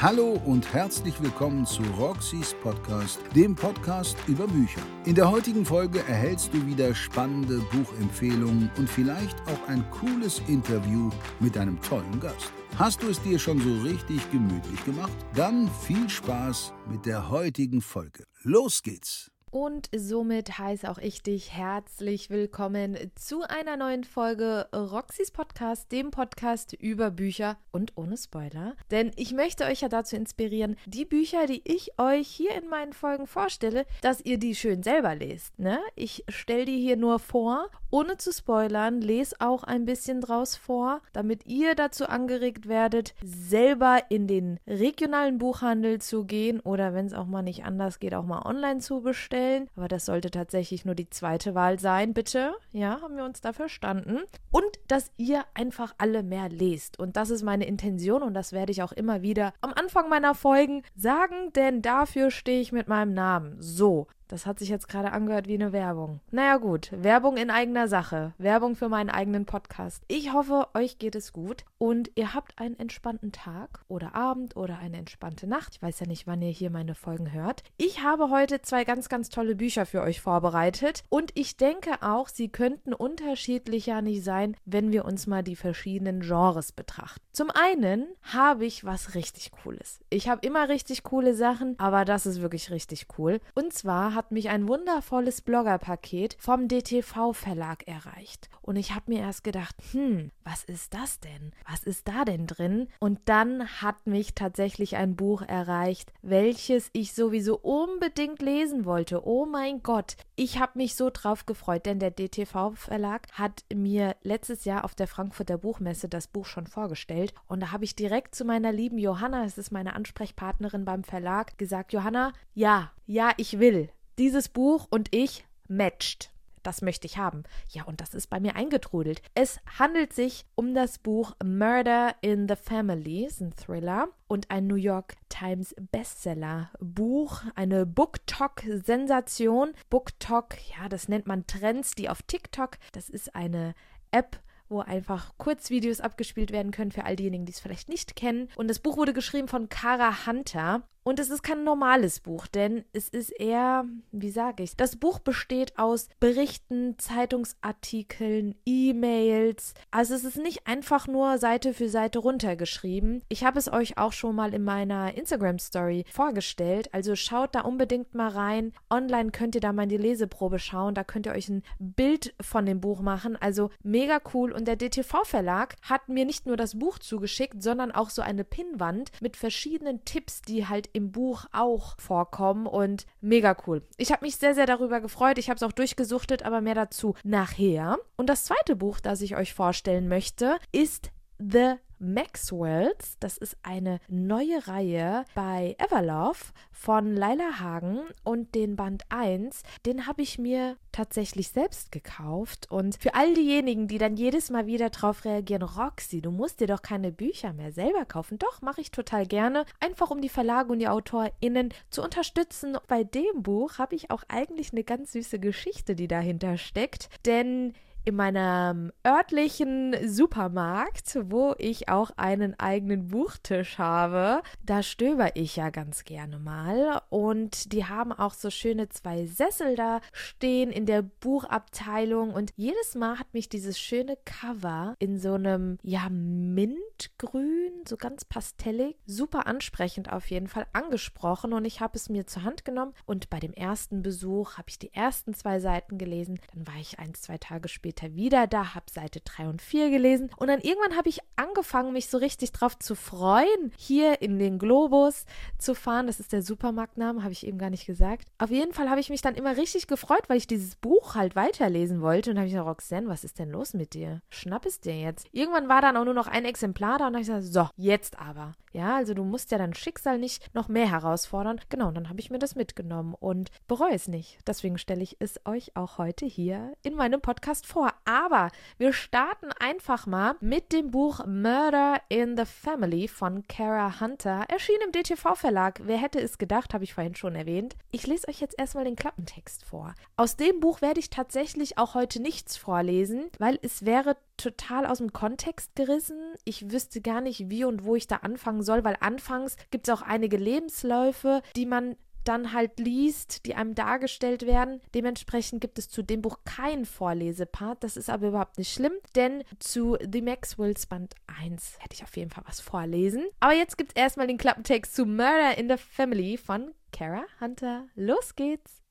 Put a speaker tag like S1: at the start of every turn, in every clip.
S1: Hallo und herzlich willkommen zu Roxys Podcast, dem Podcast über Bücher. In der heutigen Folge erhältst du wieder spannende Buchempfehlungen und vielleicht auch ein cooles Interview mit einem tollen Gast. Hast du es dir schon so richtig gemütlich gemacht? Dann viel Spaß mit der heutigen Folge. Los geht's!
S2: Und somit heiße auch ich dich herzlich willkommen zu einer neuen Folge Roxys Podcast, dem Podcast über Bücher und ohne Spoiler. Denn ich möchte euch ja dazu inspirieren, die Bücher, die ich euch hier in meinen Folgen vorstelle, dass ihr die schön selber lest. Ne? Ich stelle die hier nur vor, ohne zu spoilern, lese auch ein bisschen draus vor, damit ihr dazu angeregt werdet, selber in den regionalen Buchhandel zu gehen oder wenn es auch mal nicht anders geht, auch mal online zu bestellen stellen. Aber das sollte tatsächlich nur die zweite Wahl sein, bitte. Ja, haben wir uns da verstanden. Und dass ihr einfach alle mehr lest. Und das ist meine Intention und das werde ich auch immer wieder am Anfang meiner Folgen sagen, denn dafür stehe ich mit meinem Namen. So, das hat sich jetzt gerade angehört wie eine Werbung. Naja gut, Werbung in eigener Sache. Werbung für meinen eigenen Podcast. Ich hoffe, euch geht es gut und ihr habt einen entspannten Tag oder Abend oder eine entspannte Nacht. Ich weiß ja nicht, wann ihr hier meine Folgen hört. Ich habe heute zwei ganz, ganz tolle Bücher für euch vorbereitet und ich denke auch, sie könnten unterschiedlicher nicht sein, wenn wir uns mal die verschiedenen Genres betrachten. Zum einen habe ich was richtig Cooles. Ich habe immer richtig coole Sachen, aber das ist wirklich richtig cool. Und zwar hat mich ein wundervolles Bloggerpaket vom DTV Verlag erreicht. Und ich habe mir erst gedacht, hm, was ist das denn? Was ist da denn drin? Und dann hat mich tatsächlich ein Buch erreicht, welches ich sowieso unbedingt lesen wollte. Oh mein Gott, ich habe mich so drauf gefreut, denn der DTV Verlag hat mir letztes Jahr auf der Frankfurter Buchmesse das Buch schon vorgestellt. Und da habe ich direkt zu meiner lieben Johanna, es ist meine Ansprechpartnerin beim Verlag, gesagt, Johanna, ja, ja, ich will dieses Buch und ich matcht. Das möchte ich haben. Ja, und das ist bei mir eingetrudelt. Es handelt sich um das Buch Murder in the Family, ist ein Thriller und ein New York Times Bestseller Buch, eine BookTok-Sensation. BookTok, ja, das nennt man Trends, die auf TikTok, das ist eine App, wo einfach Kurzvideos abgespielt werden können für all diejenigen, die es vielleicht nicht kennen. Und das Buch wurde geschrieben von Kara Hunter. Und es ist kein normales Buch, denn es ist eher, wie sage ich, das Buch besteht aus Berichten, Zeitungsartikeln, E-Mails. Also es ist nicht einfach nur Seite für Seite runtergeschrieben. Ich habe es euch auch schon mal in meiner Instagram Story vorgestellt. Also schaut da unbedingt mal rein. Online könnt ihr da mal in die Leseprobe schauen. Da könnt ihr euch ein Bild von dem Buch machen. Also mega cool. Und der DTV Verlag hat mir nicht nur das Buch zugeschickt, sondern auch so eine Pinnwand mit verschiedenen Tipps, die halt im Buch auch vorkommen und mega cool. Ich habe mich sehr, sehr darüber gefreut. Ich habe es auch durchgesuchtet, aber mehr dazu nachher. Und das zweite Buch, das ich euch vorstellen möchte, ist The Maxwells. Das ist eine neue Reihe bei Everlove von Laila Hagen und den Band 1, den habe ich mir tatsächlich selbst gekauft. Und für all diejenigen, die dann jedes Mal wieder drauf reagieren, Roxy, du musst dir doch keine Bücher mehr selber kaufen. Doch, mache ich total gerne. Einfach um die Verlage und die AutorInnen zu unterstützen. Bei dem Buch habe ich auch eigentlich eine ganz süße Geschichte, die dahinter steckt. Denn in meinem örtlichen Supermarkt, wo ich auch einen eigenen Buchtisch habe. Da stöber ich ja ganz gerne mal. Und die haben auch so schöne zwei Sessel da stehen in der Buchabteilung. Und jedes Mal hat mich dieses schöne Cover in so einem ja Mintgrün, so ganz pastellig, super ansprechend auf jeden Fall angesprochen. Und ich habe es mir zur Hand genommen. Und bei dem ersten Besuch habe ich die ersten zwei Seiten gelesen, dann war ich ein, zwei Tage später später wieder da, habe Seite 3 und 4 gelesen und dann irgendwann habe ich angefangen, mich so richtig drauf zu freuen, hier in den Globus zu fahren. Das ist der Supermarktname, habe ich eben gar nicht gesagt. Auf jeden Fall habe ich mich dann immer richtig gefreut, weil ich dieses Buch halt weiterlesen wollte und habe ich gesagt, Roxanne, was ist denn los mit dir? Schnapp es dir jetzt. Irgendwann war dann auch nur noch ein Exemplar da und habe ich gesagt, so, jetzt aber. Ja, also du musst ja dein Schicksal nicht noch mehr herausfordern. Genau, und dann habe ich mir das mitgenommen und bereue es nicht. Deswegen stelle ich es euch auch heute hier in meinem Podcast vor. Vor. Aber wir starten einfach mal mit dem Buch Murder in the Family von Kara Hunter. Erschien im DTV-Verlag. Wer hätte es gedacht, habe ich vorhin schon erwähnt. Ich lese euch jetzt erstmal den Klappentext vor. Aus dem Buch werde ich tatsächlich auch heute nichts vorlesen, weil es wäre total aus dem Kontext gerissen. Ich wüsste gar nicht, wie und wo ich da anfangen soll, weil anfangs gibt es auch einige Lebensläufe, die man dann halt liest, die einem dargestellt werden. Dementsprechend gibt es zu dem Buch keinen Vorlesepart. Das ist aber überhaupt nicht schlimm, denn zu The Maxwells Band 1 hätte ich auf jeden Fall was vorlesen. Aber jetzt gibt es erstmal den Klappentext zu Murder in the Family von Kara Hunter. Los geht's!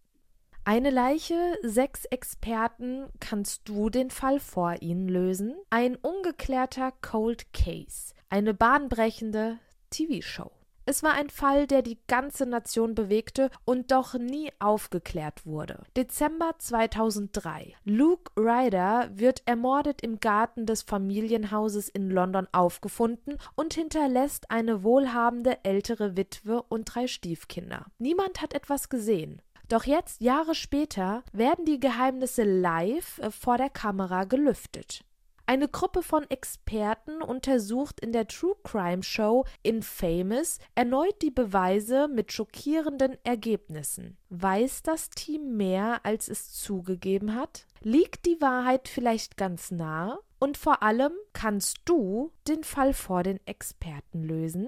S2: Eine Leiche, sechs Experten, kannst du den Fall vor ihnen lösen? Ein ungeklärter Cold Case, eine bahnbrechende TV-Show. Es war ein Fall, der die ganze Nation bewegte und doch nie aufgeklärt wurde. Dezember 2003. Luke Ryder wird ermordet im Garten des Familienhauses in London aufgefunden und hinterlässt eine wohlhabende ältere Witwe und drei Stiefkinder. Niemand hat etwas gesehen. Doch jetzt, Jahre später, werden die Geheimnisse live vor der Kamera gelüftet. Eine Gruppe von Experten untersucht in der True Crime Show Infamous erneut die Beweise mit schockierenden Ergebnissen. Weiß das Team mehr, als es zugegeben hat? Liegt die Wahrheit vielleicht ganz nah? Und vor allem, kannst du den Fall vor den Experten lösen?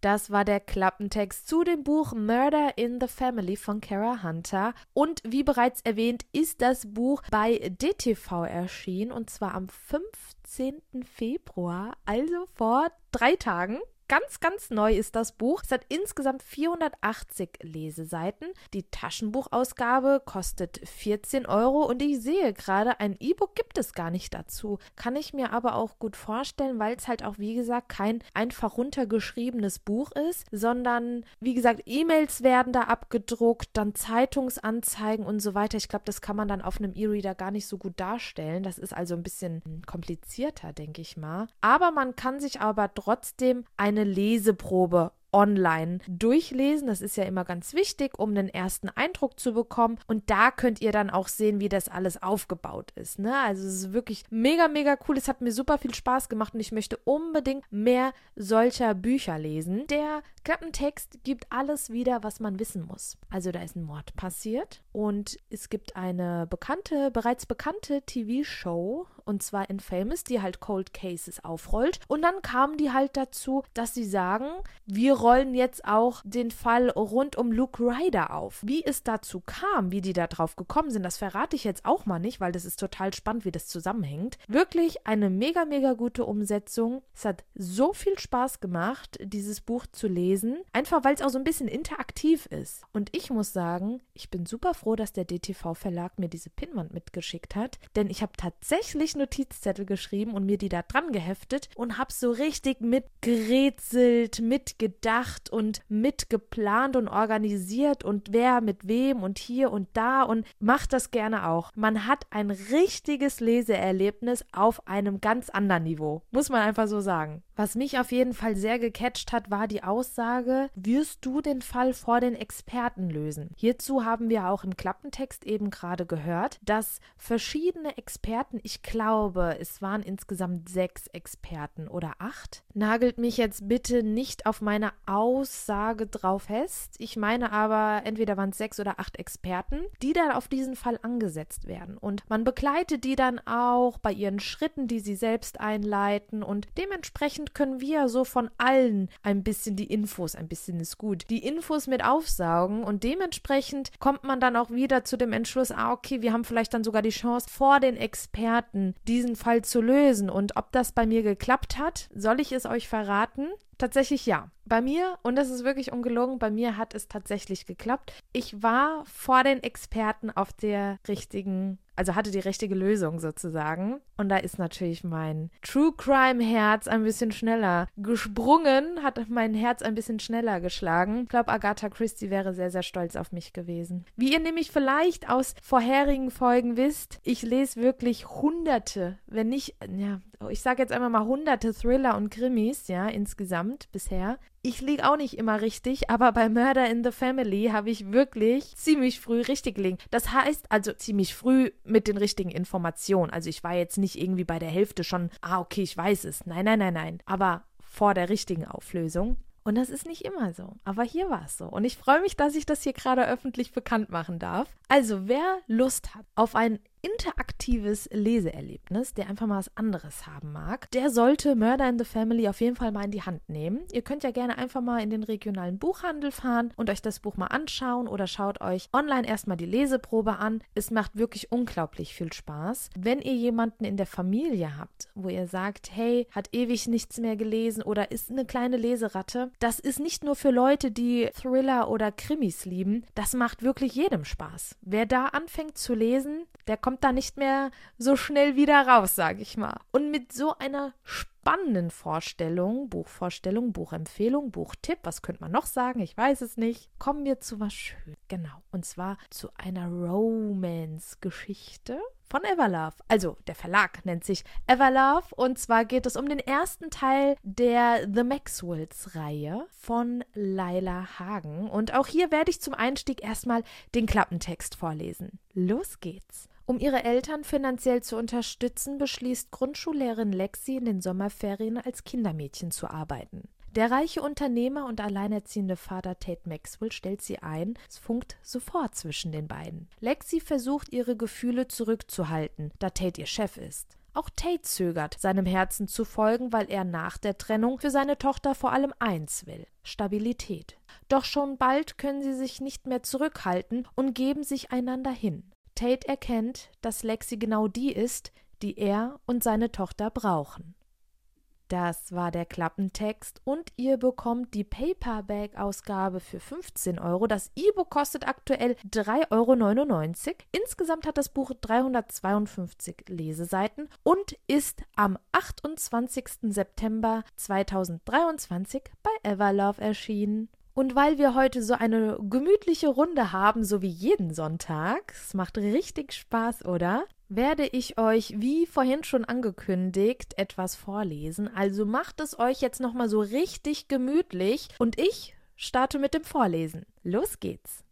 S2: Das war der Klappentext zu dem Buch Murder in the Family von Kara Hunter. Und wie bereits erwähnt, ist das Buch bei DTV erschienen und zwar am 15. Februar, also vor drei Tagen. Ganz, ganz neu ist das Buch. Es hat insgesamt 480 Leseseiten. Die Taschenbuchausgabe kostet 14 Euro und ich sehe gerade, ein E-Book gibt es gar nicht dazu. Kann ich mir aber auch gut vorstellen, weil es halt auch, wie gesagt, kein einfach runtergeschriebenes Buch ist, sondern, wie gesagt, E-Mails werden da abgedruckt, dann Zeitungsanzeigen und so weiter. Ich glaube, das kann man dann auf einem E-Reader gar nicht so gut darstellen. Das ist also ein bisschen komplizierter, denke ich mal. Aber man kann sich aber trotzdem eine eine Leseprobe online durchlesen. Das ist ja immer ganz wichtig, um einen ersten Eindruck zu bekommen. Und da könnt ihr dann auch sehen, wie das alles aufgebaut ist. Ne? Also es ist wirklich mega, mega cool. Es hat mir super viel Spaß gemacht und ich möchte unbedingt mehr solcher Bücher lesen. Der Klappentext gibt alles wieder, was man wissen muss. Also da ist ein Mord passiert und es gibt eine bekannte, bereits bekannte TV-Show und zwar in Famous, die halt Cold Cases aufrollt. Und dann kamen die halt dazu, dass sie sagen, wir rollen jetzt auch den Fall rund um Luke Ryder auf. Wie es dazu kam, wie die da drauf gekommen sind, das verrate ich jetzt auch mal nicht, weil das ist total spannend, wie das zusammenhängt. Wirklich eine mega, mega gute Umsetzung. Es hat so viel Spaß gemacht, dieses Buch zu lesen, einfach weil es auch so ein bisschen interaktiv ist. Und ich muss sagen, ich bin super froh, dass der DTV-Verlag mir diese Pinnwand mitgeschickt hat, denn ich habe tatsächlich Notizzettel geschrieben und mir die da dran geheftet und habe so richtig mitgerätselt, mitgedacht und mitgeplant und organisiert und wer mit wem und hier und da und macht das gerne auch. Man hat ein richtiges Leseerlebnis auf einem ganz anderen Niveau, muss man einfach so sagen. Was mich auf jeden Fall sehr gecatcht hat, war die Aussage, wirst du den Fall vor den Experten lösen? Hierzu haben wir auch im Klappentext eben gerade gehört, dass verschiedene Experten, ich glaube, es waren insgesamt sechs Experten oder acht, nagelt mich jetzt bitte nicht auf meine Aussage drauf fest. Ich meine aber, entweder waren es sechs oder acht Experten, die dann auf diesen Fall angesetzt werden. Und man begleitet die dann auch bei ihren Schritten, die sie selbst einleiten und dementsprechend können wir so von allen ein bisschen die Infos, ein bisschen ist gut, die Infos mit aufsaugen und dementsprechend kommt man dann auch wieder zu dem Entschluss, ah, okay, wir haben vielleicht dann sogar die Chance, vor den Experten diesen Fall zu lösen. Und ob das bei mir geklappt hat, soll ich es euch verraten? Tatsächlich ja. Bei mir, und das ist wirklich ungelogen, bei mir hat es tatsächlich geklappt. Ich war vor den Experten auf der richtigen, also hatte die richtige Lösung sozusagen. Und da ist natürlich mein True Crime Herz ein bisschen schneller gesprungen, hat mein Herz ein bisschen schneller geschlagen. Ich glaube, Agatha Christie wäre sehr, sehr stolz auf mich gewesen. Wie ihr nämlich vielleicht aus vorherigen Folgen wisst, ich lese wirklich hunderte, wenn nicht, ja, ich sage jetzt einmal mal hunderte Thriller und Krimis, ja, insgesamt bisher. Ich liege auch nicht immer richtig, aber bei Murder in the Family habe ich wirklich ziemlich früh richtig gelegen. Das heißt also ziemlich früh mit den richtigen Informationen. Also ich war jetzt nicht irgendwie bei der Hälfte schon, ah, okay, ich weiß es. Nein, nein, nein, nein. Aber vor der richtigen Auflösung. Und das ist nicht immer so. Aber hier war es so. Und ich freue mich, dass ich das hier gerade öffentlich bekannt machen darf. Also, wer Lust hat auf ein interaktives Leseerlebnis, der einfach mal was anderes haben mag, der sollte Murder in the Family auf jeden Fall mal in die Hand nehmen. Ihr könnt ja gerne einfach mal in den regionalen Buchhandel fahren und euch das Buch mal anschauen oder schaut euch online erstmal die Leseprobe an. Es macht wirklich unglaublich viel Spaß. Wenn ihr jemanden in der Familie habt, wo ihr sagt, hey, hat ewig nichts mehr gelesen oder ist eine kleine Leseratte, das ist nicht nur für Leute, die Thriller oder Krimis lieben, das macht wirklich jedem Spaß. Wer da anfängt zu lesen, der kommt da nicht mehr so schnell wieder raus, sag ich mal. Und mit so einer spannenden Vorstellung, Buchvorstellung, Buchempfehlung, Buchtipp, was könnte man noch sagen? Ich weiß es nicht. Kommen wir zu was Schönes. Genau. Und zwar zu einer Romance-Geschichte von Everlove. Also der Verlag nennt sich Everlove und zwar geht es um den ersten Teil der The Maxwells Reihe von Laila Hagen und auch hier werde ich zum Einstieg erstmal den Klappentext vorlesen. Los geht's. Um ihre Eltern finanziell zu unterstützen, beschließt Grundschullehrerin Lexi in den Sommerferien als Kindermädchen zu arbeiten. Der reiche Unternehmer und alleinerziehende Vater Tate Maxwell stellt sie ein, es funkt sofort zwischen den beiden. Lexi versucht ihre Gefühle zurückzuhalten, da Tate ihr Chef ist. Auch Tate zögert, seinem Herzen zu folgen, weil er nach der Trennung für seine Tochter vor allem eins will Stabilität. Doch schon bald können sie sich nicht mehr zurückhalten und geben sich einander hin. Tate erkennt, dass Lexi genau die ist, die er und seine Tochter brauchen. Das war der Klappentext und ihr bekommt die Paperback-Ausgabe für 15 Euro. Das E-Book kostet aktuell 3,99 Euro. Insgesamt hat das Buch 352 Leseseiten und ist am 28. September 2023 bei Everlove erschienen. Und weil wir heute so eine gemütliche Runde haben, so wie jeden Sonntag, es macht richtig Spaß, oder? Werde ich euch, wie vorhin schon angekündigt, etwas vorlesen. Also macht es euch jetzt nochmal so richtig gemütlich und ich starte mit dem Vorlesen. Los geht's.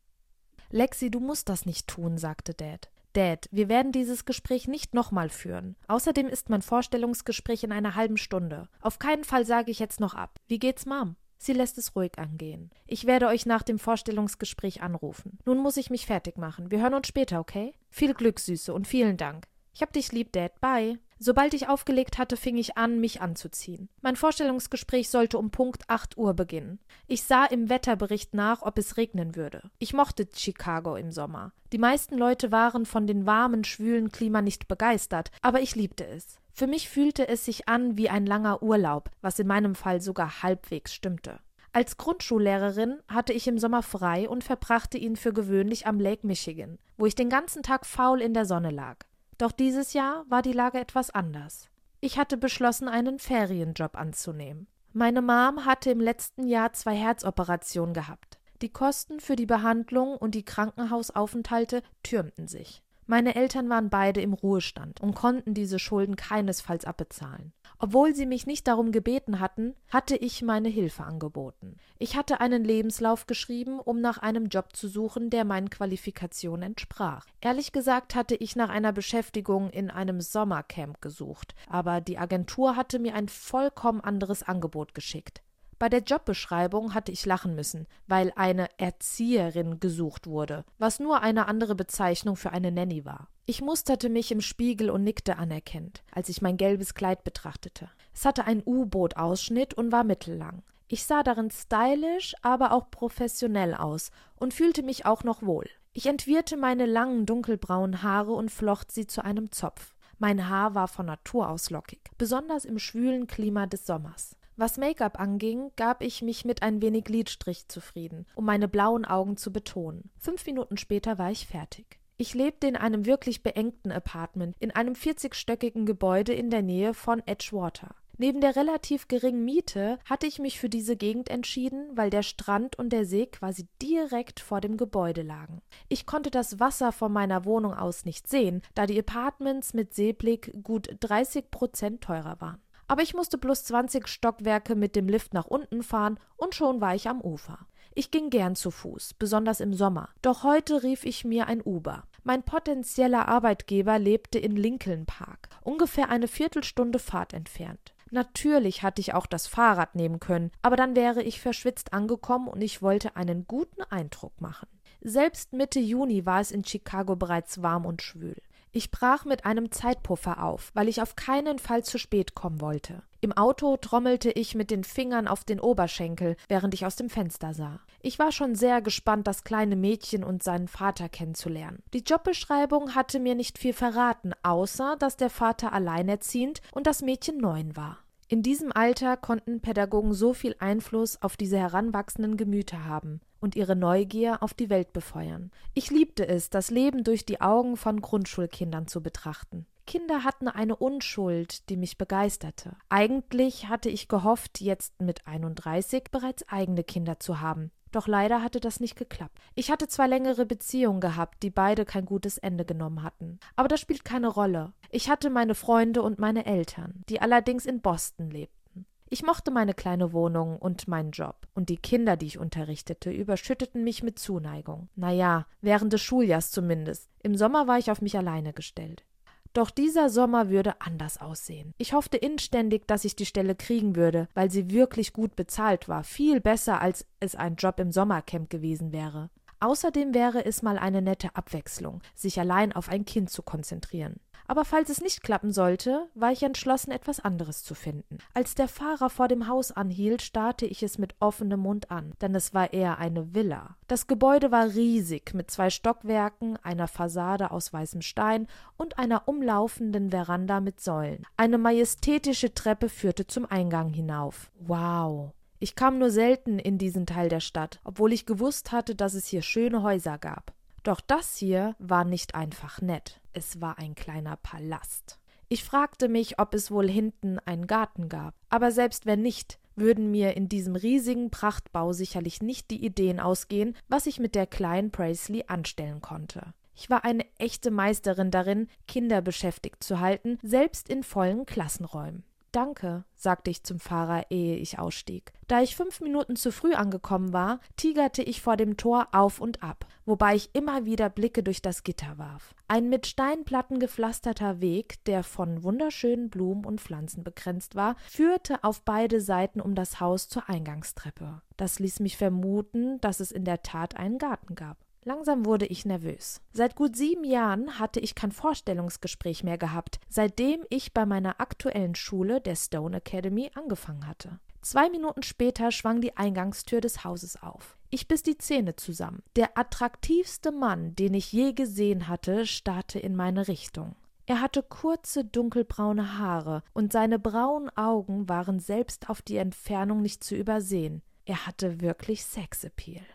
S2: Lexi, du musst das nicht tun, sagte Dad. Dad, wir werden dieses Gespräch nicht nochmal führen. Außerdem ist mein Vorstellungsgespräch in einer halben Stunde. Auf keinen Fall sage ich jetzt noch ab. Wie geht's, Mom? Sie lässt es ruhig angehen. Ich werde euch nach dem Vorstellungsgespräch anrufen. Nun muss ich mich fertig machen. Wir hören uns später, okay? Viel Glück, Süße, und vielen Dank. Ich hab dich lieb, Dad. Bye. Sobald ich aufgelegt hatte, fing ich an, mich anzuziehen. Mein Vorstellungsgespräch sollte um Punkt 8 Uhr beginnen. Ich sah im Wetterbericht nach, ob es regnen würde. Ich mochte Chicago im Sommer. Die meisten Leute waren von dem warmen, schwülen Klima nicht begeistert, aber ich liebte es. Für mich fühlte es sich an wie ein langer Urlaub, was in meinem Fall sogar halbwegs stimmte. Als Grundschullehrerin hatte ich im Sommer frei und verbrachte ihn für gewöhnlich am Lake Michigan, wo ich den ganzen Tag faul in der Sonne lag. Doch dieses Jahr war die Lage etwas anders. Ich hatte beschlossen, einen Ferienjob anzunehmen. Meine Mom hatte im letzten Jahr zwei Herzoperationen gehabt. Die Kosten für die Behandlung und die Krankenhausaufenthalte türmten sich. Meine Eltern waren beide im Ruhestand und konnten diese Schulden keinesfalls abbezahlen. Obwohl sie mich nicht darum gebeten hatten, hatte ich meine Hilfe angeboten. Ich hatte einen Lebenslauf geschrieben, um nach einem Job zu suchen, der meinen Qualifikationen entsprach. Ehrlich gesagt hatte ich nach einer Beschäftigung in einem Sommercamp gesucht, aber die Agentur hatte mir ein vollkommen anderes Angebot geschickt. Bei der Jobbeschreibung hatte ich lachen müssen, weil eine Erzieherin gesucht wurde, was nur eine andere Bezeichnung für eine Nanny war. Ich musterte mich im Spiegel und nickte anerkennend, als ich mein gelbes Kleid betrachtete. Es hatte einen U-Boot-Ausschnitt und war mittellang. Ich sah darin stylisch, aber auch professionell aus und fühlte mich auch noch wohl. Ich entwirrte meine langen dunkelbraunen Haare und flocht sie zu einem Zopf. Mein Haar war von Natur aus lockig, besonders im schwülen Klima des Sommers. Was Make-up anging, gab ich mich mit ein wenig Lidstrich zufrieden, um meine blauen Augen zu betonen. Fünf Minuten später war ich fertig. Ich lebte in einem wirklich beengten Apartment in einem 40-stöckigen Gebäude in der Nähe von Edgewater. Neben der relativ geringen Miete hatte ich mich für diese Gegend entschieden, weil der Strand und der See quasi direkt vor dem Gebäude lagen. Ich konnte das Wasser von meiner Wohnung aus nicht sehen, da die Apartments mit Seeblick gut 30 Prozent teurer waren. Aber ich musste bloß 20 Stockwerke mit dem Lift nach unten fahren und schon war ich am Ufer. Ich ging gern zu Fuß, besonders im Sommer. Doch heute rief ich mir ein Uber. Mein potenzieller Arbeitgeber lebte in Lincoln Park, ungefähr eine Viertelstunde Fahrt entfernt. Natürlich hatte ich auch das Fahrrad nehmen können, aber dann wäre ich verschwitzt angekommen und ich wollte einen guten Eindruck machen. Selbst Mitte Juni war es in Chicago bereits warm und schwül. Ich brach mit einem Zeitpuffer auf, weil ich auf keinen Fall zu spät kommen wollte. Im Auto trommelte ich mit den Fingern auf den Oberschenkel, während ich aus dem Fenster sah. Ich war schon sehr gespannt, das kleine Mädchen und seinen Vater kennenzulernen. Die Jobbeschreibung hatte mir nicht viel verraten, außer dass der Vater alleinerziehend und das Mädchen neun war. In diesem Alter konnten Pädagogen so viel Einfluss auf diese heranwachsenden Gemüter haben und ihre Neugier auf die Welt befeuern. Ich liebte es, das Leben durch die Augen von Grundschulkindern zu betrachten. Kinder hatten eine Unschuld, die mich begeisterte. Eigentlich hatte ich gehofft, jetzt mit 31 bereits eigene Kinder zu haben. Doch leider hatte das nicht geklappt. Ich hatte zwei längere Beziehungen gehabt, die beide kein gutes Ende genommen hatten. Aber das spielt keine Rolle. Ich hatte meine Freunde und meine Eltern, die allerdings in Boston lebten. Ich mochte meine kleine Wohnung und meinen Job, und die Kinder, die ich unterrichtete, überschütteten mich mit Zuneigung. Naja, während des Schuljahrs zumindest. Im Sommer war ich auf mich alleine gestellt. Doch dieser Sommer würde anders aussehen. Ich hoffte inständig, dass ich die Stelle kriegen würde, weil sie wirklich gut bezahlt war, viel besser als es ein Job im Sommercamp gewesen wäre. Außerdem wäre es mal eine nette Abwechslung, sich allein auf ein Kind zu konzentrieren. Aber falls es nicht klappen sollte, war ich entschlossen, etwas anderes zu finden. Als der Fahrer vor dem Haus anhielt, starrte ich es mit offenem Mund an, denn es war eher eine Villa. Das Gebäude war riesig, mit zwei Stockwerken, einer Fassade aus weißem Stein und einer umlaufenden Veranda mit Säulen. Eine majestätische Treppe führte zum Eingang hinauf. Wow. Ich kam nur selten in diesen Teil der Stadt, obwohl ich gewusst hatte, dass es hier schöne Häuser gab. Doch das hier war nicht einfach nett. Es war ein kleiner Palast. Ich fragte mich, ob es wohl hinten einen Garten gab. Aber selbst wenn nicht, würden mir in diesem riesigen Prachtbau sicherlich nicht die Ideen ausgehen, was ich mit der kleinen Presley anstellen konnte. Ich war eine echte Meisterin darin, Kinder beschäftigt zu halten, selbst in vollen Klassenräumen. Danke, sagte ich zum Fahrer, ehe ich ausstieg. Da ich fünf Minuten zu früh angekommen war, tigerte ich vor dem Tor auf und ab, wobei ich immer wieder Blicke durch das Gitter warf. Ein mit Steinplatten gepflasterter Weg, der von wunderschönen Blumen und Pflanzen begrenzt war, führte auf beide Seiten um das Haus zur Eingangstreppe. Das ließ mich vermuten, dass es in der Tat einen Garten gab. Langsam wurde ich nervös. Seit gut sieben Jahren hatte ich kein Vorstellungsgespräch mehr gehabt, seitdem ich bei meiner aktuellen Schule, der Stone Academy, angefangen hatte. Zwei Minuten später schwang die Eingangstür des Hauses auf. Ich biss die Zähne zusammen. Der attraktivste Mann, den ich je gesehen hatte, starrte in meine Richtung. Er hatte kurze dunkelbraune Haare, und seine braunen Augen waren selbst auf die Entfernung nicht zu übersehen. Er hatte wirklich Sexappeal.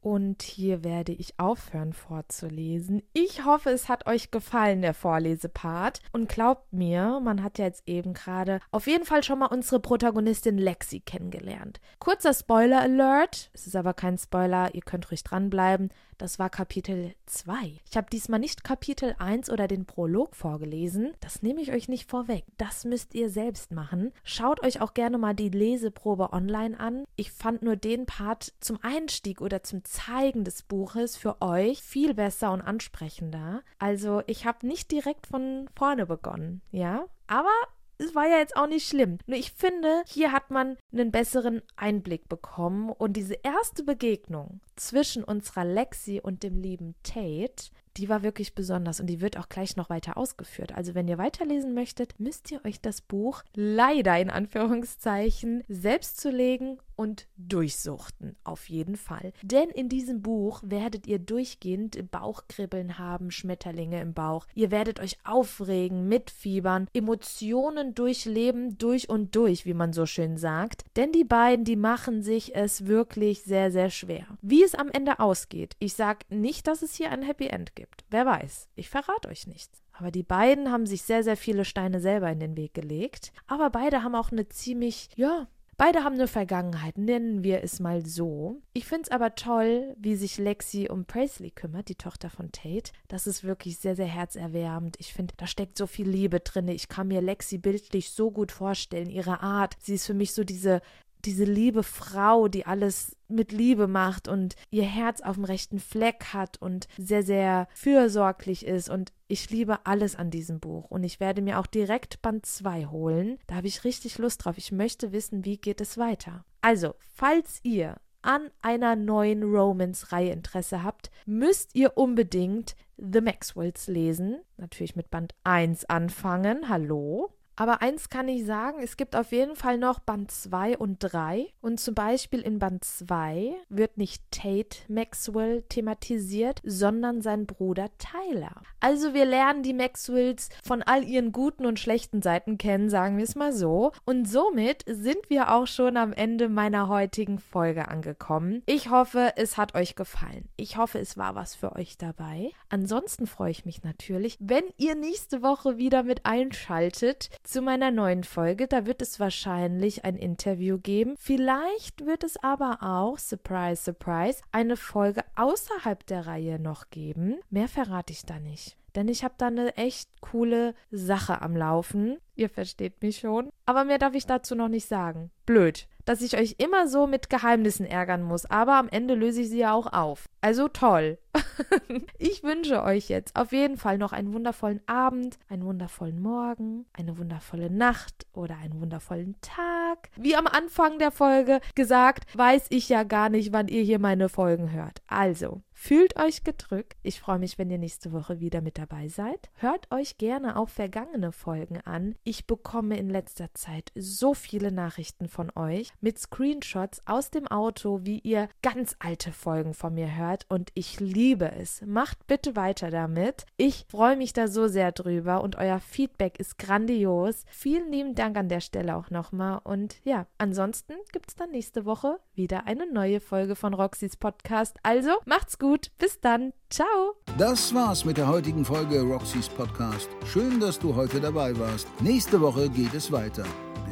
S2: Und hier werde ich aufhören vorzulesen. Ich hoffe, es hat euch gefallen, der Vorlesepart. Und glaubt mir, man hat ja jetzt eben gerade auf jeden Fall schon mal unsere Protagonistin Lexi kennengelernt. Kurzer Spoiler-Alert. Es ist aber kein Spoiler, ihr könnt ruhig dranbleiben. Das war Kapitel 2. Ich habe diesmal nicht Kapitel 1 oder den Prolog vorgelesen. Das nehme ich euch nicht vorweg. Das müsst ihr selbst machen. Schaut euch auch gerne mal die Leseprobe online an. Ich fand nur den Part zum Einstieg oder zum Zeigen des Buches für euch viel besser und ansprechender. Also ich habe nicht direkt von vorne begonnen, ja? Aber es war ja jetzt auch nicht schlimm. Nur ich finde, hier hat man einen besseren Einblick bekommen und diese erste Begegnung zwischen unserer Lexi und dem lieben Tate, die war wirklich besonders und die wird auch gleich noch weiter ausgeführt. Also wenn ihr weiterlesen möchtet, müsst ihr euch das Buch leider in Anführungszeichen selbst zulegen und durchsuchten, auf jeden Fall. Denn in diesem Buch werdet ihr durchgehend Bauchkribbeln haben, Schmetterlinge im Bauch. Ihr werdet euch aufregen, mitfiebern, Emotionen durchleben, durch und durch, wie man so schön sagt. Denn die beiden, die machen sich es wirklich sehr, sehr schwer. Wie es am Ende ausgeht, ich sage nicht, dass es hier ein Happy End gibt. Wer weiß, ich verrate euch nichts. Aber die beiden haben sich sehr, sehr viele Steine selber in den Weg gelegt. Aber beide haben auch eine ziemlich, ja, Beide haben eine Vergangenheit, nennen wir es mal so. Ich finde es aber toll, wie sich Lexi um Presley kümmert, die Tochter von Tate. Das ist wirklich sehr, sehr herzerwärmend. Ich finde, da steckt so viel Liebe drin. Ich kann mir Lexi bildlich so gut vorstellen, ihre Art. Sie ist für mich so diese diese liebe Frau, die alles mit Liebe macht und ihr Herz auf dem rechten Fleck hat und sehr, sehr fürsorglich ist. Und ich liebe alles an diesem Buch. Und ich werde mir auch direkt Band 2 holen. Da habe ich richtig Lust drauf. Ich möchte wissen, wie geht es weiter. Also, falls ihr an einer neuen Romance-Reihe Interesse habt, müsst ihr unbedingt The Maxwells lesen. Natürlich mit Band 1 anfangen. Hallo. Aber eins kann ich sagen, es gibt auf jeden Fall noch Band 2 und 3. Und zum Beispiel in Band 2 wird nicht Tate Maxwell thematisiert, sondern sein Bruder Tyler. Also wir lernen die Maxwells von all ihren guten und schlechten Seiten kennen, sagen wir es mal so. Und somit sind wir auch schon am Ende meiner heutigen Folge angekommen. Ich hoffe, es hat euch gefallen. Ich hoffe, es war was für euch dabei. Ansonsten freue ich mich natürlich, wenn ihr nächste Woche wieder mit einschaltet zu meiner neuen Folge. Da wird es wahrscheinlich ein Interview geben. Vielleicht wird es aber auch, surprise, surprise, eine Folge außerhalb der Reihe noch geben. Mehr verrate ich da nicht. Denn ich habe da eine echt coole Sache am Laufen. Ihr versteht mich schon. Aber mehr darf ich dazu noch nicht sagen. Blöd dass ich euch immer so mit Geheimnissen ärgern muss, aber am Ende löse ich sie ja auch auf. Also toll. ich wünsche euch jetzt auf jeden Fall noch einen wundervollen Abend, einen wundervollen Morgen, eine wundervolle Nacht oder einen wundervollen Tag. Wie am Anfang der Folge gesagt, weiß ich ja gar nicht, wann ihr hier meine Folgen hört. Also, Fühlt euch gedrückt. Ich freue mich, wenn ihr nächste Woche wieder mit dabei seid. Hört euch gerne auch vergangene Folgen an. Ich bekomme in letzter Zeit so viele Nachrichten von euch mit Screenshots aus dem Auto, wie ihr ganz alte Folgen von mir hört und ich liebe es. Macht bitte weiter damit. Ich freue mich da so sehr drüber und euer Feedback ist grandios. Vielen lieben Dank an der Stelle auch nochmal und ja, ansonsten gibt es dann nächste Woche wieder eine neue Folge von Roxys Podcast. Also macht's gut, bis dann, ciao.
S1: Das war's mit der heutigen Folge Roxys Podcast. Schön, dass du heute dabei warst. Nächste Woche geht es weiter.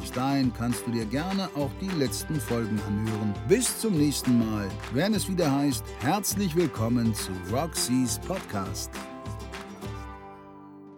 S1: Bis dahin kannst du dir gerne auch die letzten Folgen anhören. Bis zum nächsten Mal, wenn es wieder heißt, herzlich willkommen zu Roxys Podcast.